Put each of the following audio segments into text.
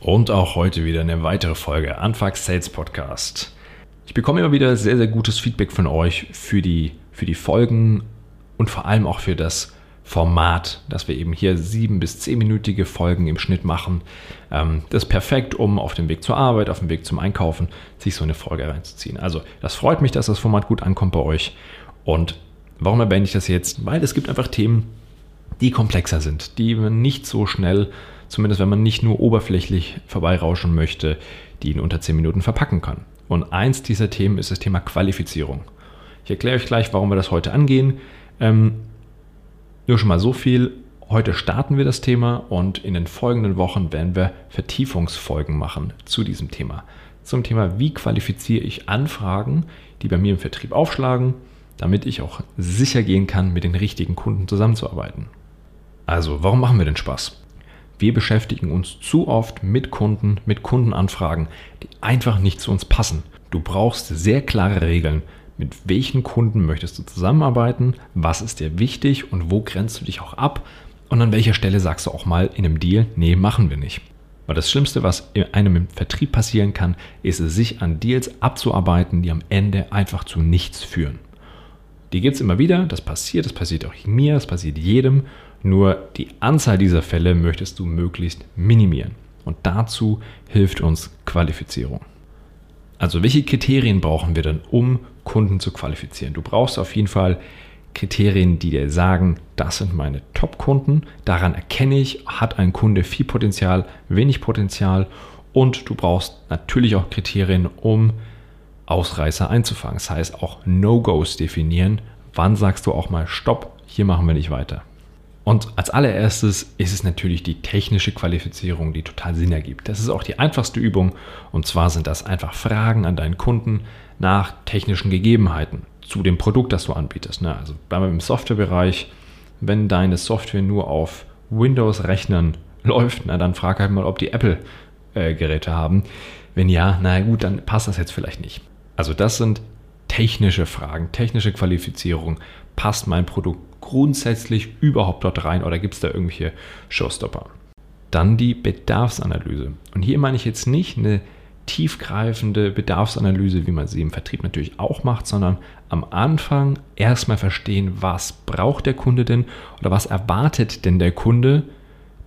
Und auch heute wieder eine weitere Folge Anfang Sales Podcast. Ich bekomme immer wieder sehr, sehr gutes Feedback von euch für die, für die Folgen und vor allem auch für das Format, dass wir eben hier sieben bis zehnminütige Folgen im Schnitt machen. Ähm, das ist perfekt, um auf dem Weg zur Arbeit, auf dem Weg zum Einkaufen, sich so eine Folge reinzuziehen. Also, das freut mich, dass das Format gut ankommt bei euch. Und warum erwähne ich das jetzt? Weil es gibt einfach Themen, die komplexer sind, die man nicht so schnell zumindest wenn man nicht nur oberflächlich vorbeirauschen möchte, die in unter 10 Minuten verpacken kann. Und eins dieser Themen ist das Thema Qualifizierung. Ich erkläre euch gleich, warum wir das heute angehen. Ähm, nur schon mal so viel. Heute starten wir das Thema und in den folgenden Wochen werden wir Vertiefungsfolgen machen zu diesem Thema. Zum Thema, wie qualifiziere ich Anfragen, die bei mir im Vertrieb aufschlagen, damit ich auch sicher gehen kann, mit den richtigen Kunden zusammenzuarbeiten. Also, warum machen wir den Spaß? Wir beschäftigen uns zu oft mit Kunden, mit Kundenanfragen, die einfach nicht zu uns passen. Du brauchst sehr klare Regeln. Mit welchen Kunden möchtest du zusammenarbeiten? Was ist dir wichtig und wo grenzt du dich auch ab? Und an welcher Stelle sagst du auch mal in einem Deal, nee, machen wir nicht. Weil das Schlimmste, was in einem Vertrieb passieren kann, ist es, sich an Deals abzuarbeiten, die am Ende einfach zu nichts führen. Die gibt es immer wieder, das passiert, das passiert auch mir, das passiert jedem. Nur die Anzahl dieser Fälle möchtest du möglichst minimieren. Und dazu hilft uns Qualifizierung. Also welche Kriterien brauchen wir denn, um Kunden zu qualifizieren? Du brauchst auf jeden Fall Kriterien, die dir sagen, das sind meine Top-Kunden. Daran erkenne ich, hat ein Kunde viel Potenzial, wenig Potenzial. Und du brauchst natürlich auch Kriterien, um Ausreißer einzufangen. Das heißt auch No-Gos definieren. Wann sagst du auch mal Stopp, hier machen wir nicht weiter. Und als allererstes ist es natürlich die technische Qualifizierung, die total Sinn ergibt. Das ist auch die einfachste Übung. Und zwar sind das einfach Fragen an deinen Kunden nach technischen Gegebenheiten zu dem Produkt, das du anbietest. Ne? Also beim Softwarebereich, wenn deine Software nur auf Windows-Rechnern läuft, dann frag halt mal, ob die Apple-Geräte haben. Wenn ja, na gut, dann passt das jetzt vielleicht nicht. Also das sind technische Fragen, technische Qualifizierung. Passt mein Produkt grundsätzlich überhaupt dort rein oder gibt es da irgendwelche Showstopper? Dann die Bedarfsanalyse. Und hier meine ich jetzt nicht eine tiefgreifende Bedarfsanalyse, wie man sie im Vertrieb natürlich auch macht, sondern am Anfang erstmal verstehen, was braucht der Kunde denn oder was erwartet denn der Kunde,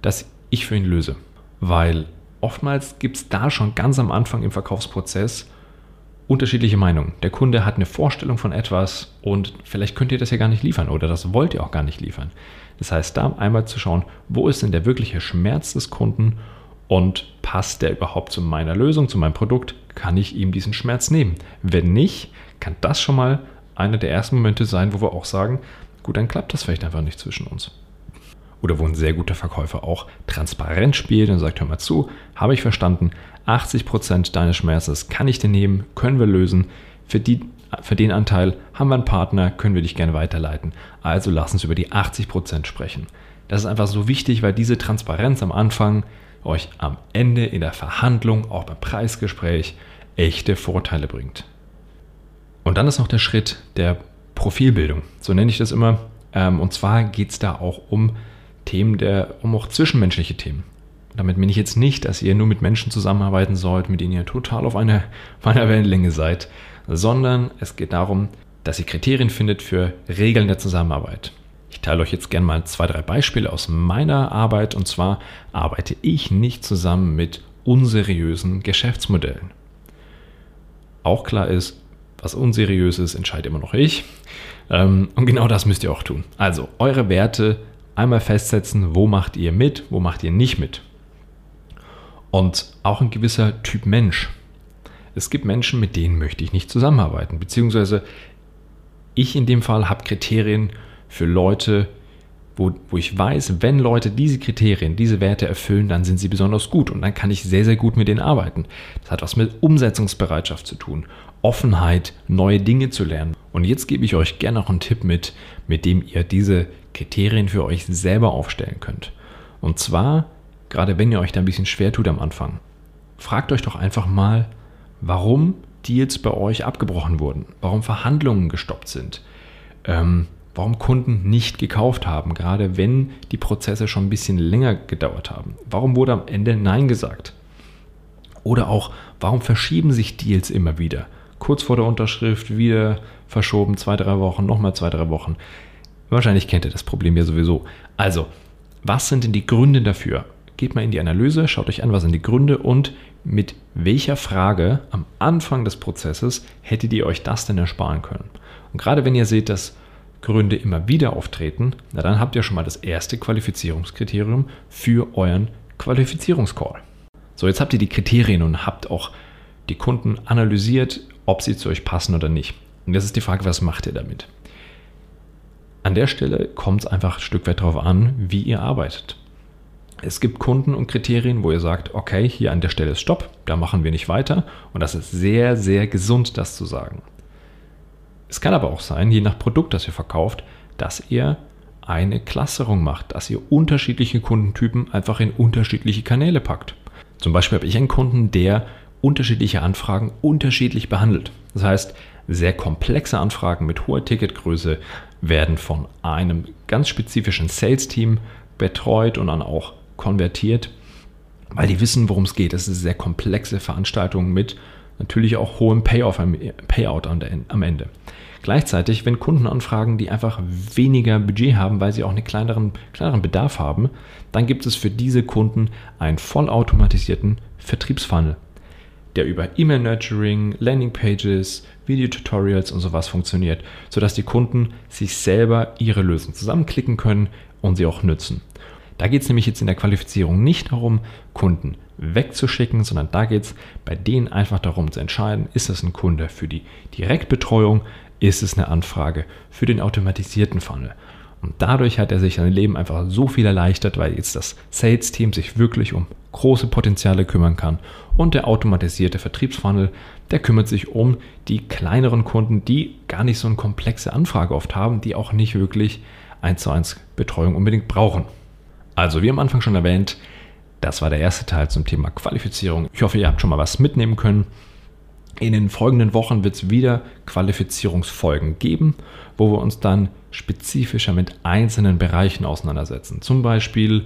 dass ich für ihn löse. Weil oftmals gibt es da schon ganz am Anfang im Verkaufsprozess unterschiedliche Meinungen. Der Kunde hat eine Vorstellung von etwas und vielleicht könnt ihr das ja gar nicht liefern oder das wollt ihr auch gar nicht liefern. Das heißt, da einmal zu schauen, wo ist denn der wirkliche Schmerz des Kunden und passt der überhaupt zu meiner Lösung, zu meinem Produkt? Kann ich ihm diesen Schmerz nehmen? Wenn nicht, kann das schon mal einer der ersten Momente sein, wo wir auch sagen, gut, dann klappt das vielleicht einfach nicht zwischen uns. Oder wo ein sehr guter Verkäufer auch transparent spielt und sagt, hör mal zu, habe ich verstanden, 80% deines Schmerzes kann ich dir nehmen, können wir lösen. Für, die, für den Anteil haben wir einen Partner, können wir dich gerne weiterleiten. Also lass uns über die 80% sprechen. Das ist einfach so wichtig, weil diese Transparenz am Anfang euch am Ende in der Verhandlung, auch beim Preisgespräch, echte Vorteile bringt. Und dann ist noch der Schritt der Profilbildung. So nenne ich das immer. Ähm, und zwar geht es da auch um Themen der, um auch zwischenmenschliche Themen. Damit meine ich jetzt nicht, dass ihr nur mit Menschen zusammenarbeiten sollt, mit denen ihr total auf einer, auf einer Wellenlänge seid, sondern es geht darum, dass ihr Kriterien findet für Regeln der Zusammenarbeit. Ich teile euch jetzt gerne mal zwei, drei Beispiele aus meiner Arbeit. Und zwar arbeite ich nicht zusammen mit unseriösen Geschäftsmodellen. Auch klar ist, was unseriös ist, entscheide immer noch ich. Ähm, und genau das müsst ihr auch tun. Also eure Werte einmal festsetzen, wo macht ihr mit, wo macht ihr nicht mit. Und auch ein gewisser Typ Mensch. Es gibt Menschen, mit denen möchte ich nicht zusammenarbeiten. Beziehungsweise ich in dem Fall habe Kriterien für Leute, wo, wo ich weiß, wenn Leute diese Kriterien, diese Werte erfüllen, dann sind sie besonders gut und dann kann ich sehr, sehr gut mit denen arbeiten. Das hat was mit Umsetzungsbereitschaft zu tun, Offenheit, neue Dinge zu lernen. Und jetzt gebe ich euch gerne noch einen Tipp mit, mit dem ihr diese Kriterien für euch selber aufstellen könnt. Und zwar gerade wenn ihr euch da ein bisschen schwer tut am Anfang, fragt euch doch einfach mal, warum Deals bei euch abgebrochen wurden, warum Verhandlungen gestoppt sind, ähm, warum Kunden nicht gekauft haben, gerade wenn die Prozesse schon ein bisschen länger gedauert haben. Warum wurde am Ende Nein gesagt? Oder auch, warum verschieben sich Deals immer wieder? Kurz vor der Unterschrift wieder verschoben, zwei, drei Wochen, nochmal zwei, drei Wochen. Wahrscheinlich kennt ihr das Problem ja sowieso. Also, was sind denn die Gründe dafür? Geht mal in die Analyse, schaut euch an, was sind die Gründe und mit welcher Frage am Anfang des Prozesses hättet ihr euch das denn ersparen können? Und gerade wenn ihr seht, dass Gründe immer wieder auftreten, na dann habt ihr schon mal das erste Qualifizierungskriterium für euren Qualifizierungscall. So, jetzt habt ihr die Kriterien und habt auch die Kunden analysiert, ob sie zu euch passen oder nicht. Und jetzt ist die Frage, was macht ihr damit? An der Stelle kommt es einfach ein Stück weit darauf an, wie ihr arbeitet. Es gibt Kunden und Kriterien, wo ihr sagt, okay, hier an der Stelle ist Stopp, da machen wir nicht weiter. Und das ist sehr, sehr gesund, das zu sagen. Es kann aber auch sein, je nach Produkt, das ihr verkauft, dass ihr eine Klasserung macht, dass ihr unterschiedliche Kundentypen einfach in unterschiedliche Kanäle packt. Zum Beispiel habe ich einen Kunden, der unterschiedliche Anfragen unterschiedlich behandelt. Das heißt, sehr komplexe Anfragen mit hoher Ticketgröße werden von einem ganz spezifischen Sales-Team betreut und dann auch konvertiert, weil die wissen, worum es geht. Es ist eine sehr komplexe Veranstaltung mit natürlich auch hohem Payoff, Payout am Ende. Gleichzeitig, wenn Kunden anfragen, die einfach weniger Budget haben, weil sie auch einen kleineren, kleineren Bedarf haben, dann gibt es für diese Kunden einen vollautomatisierten Vertriebsfunnel, der über E-Mail-Nurturing, Landingpages, Video-Tutorials und sowas funktioniert, sodass die Kunden sich selber ihre Lösung zusammenklicken können und sie auch nutzen. Da geht es nämlich jetzt in der Qualifizierung nicht darum, Kunden wegzuschicken, sondern da geht es bei denen einfach darum zu entscheiden, ist das ein Kunde für die Direktbetreuung, ist es eine Anfrage für den automatisierten Funnel. Und dadurch hat er sich sein Leben einfach so viel erleichtert, weil jetzt das Sales-Team sich wirklich um große Potenziale kümmern kann. Und der automatisierte Vertriebsfunnel, der kümmert sich um die kleineren Kunden, die gar nicht so eine komplexe Anfrage oft haben, die auch nicht wirklich 1 zu 1 Betreuung unbedingt brauchen. Also, wie am Anfang schon erwähnt, das war der erste Teil zum Thema Qualifizierung. Ich hoffe, ihr habt schon mal was mitnehmen können. In den folgenden Wochen wird es wieder Qualifizierungsfolgen geben, wo wir uns dann spezifischer mit einzelnen Bereichen auseinandersetzen. Zum Beispiel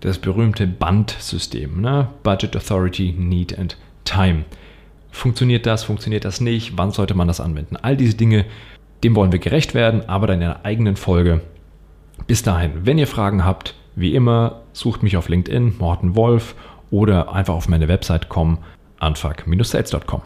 das berühmte Bandsystem, ne? Budget Authority, Need and Time. Funktioniert das, funktioniert das nicht? Wann sollte man das anwenden? All diese Dinge, dem wollen wir gerecht werden, aber dann in einer eigenen Folge. Bis dahin, wenn ihr Fragen habt, wie immer, sucht mich auf LinkedIn, Morten Wolf, oder einfach auf meine Website kommen, anfuck-sales.com.